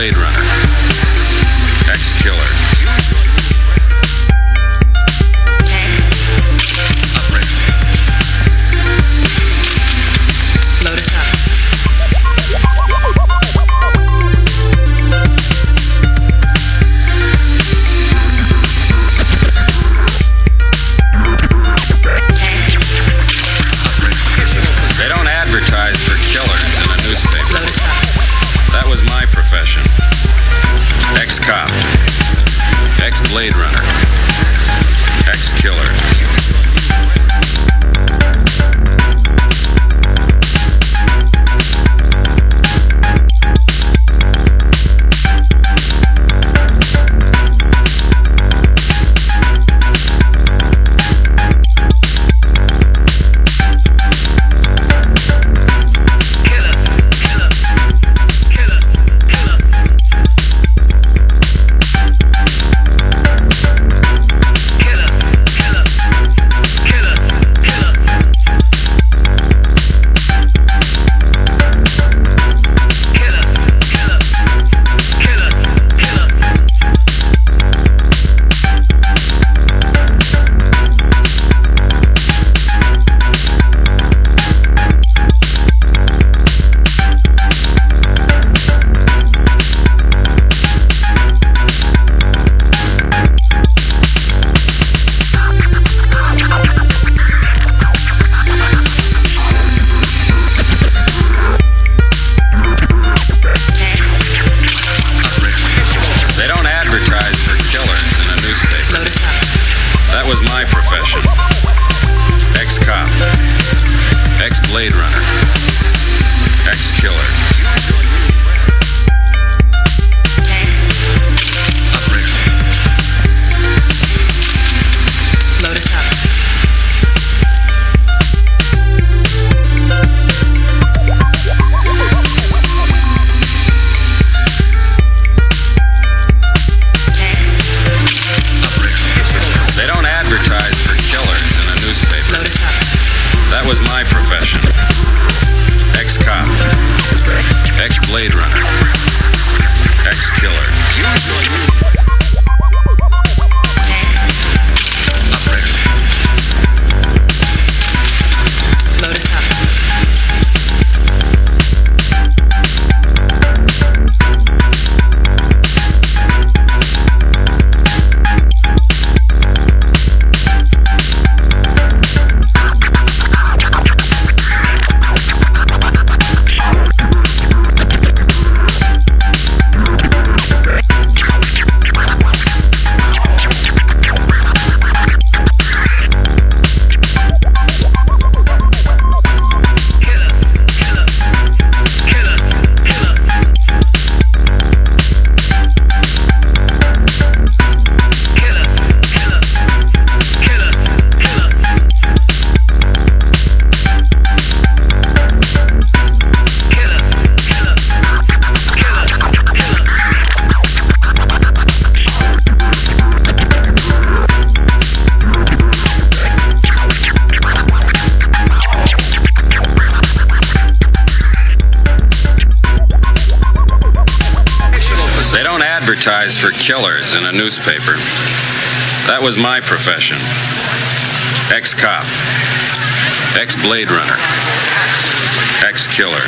Blade Runner. For killers in a newspaper. That was my profession. Ex cop. Ex Blade Runner. Ex killer.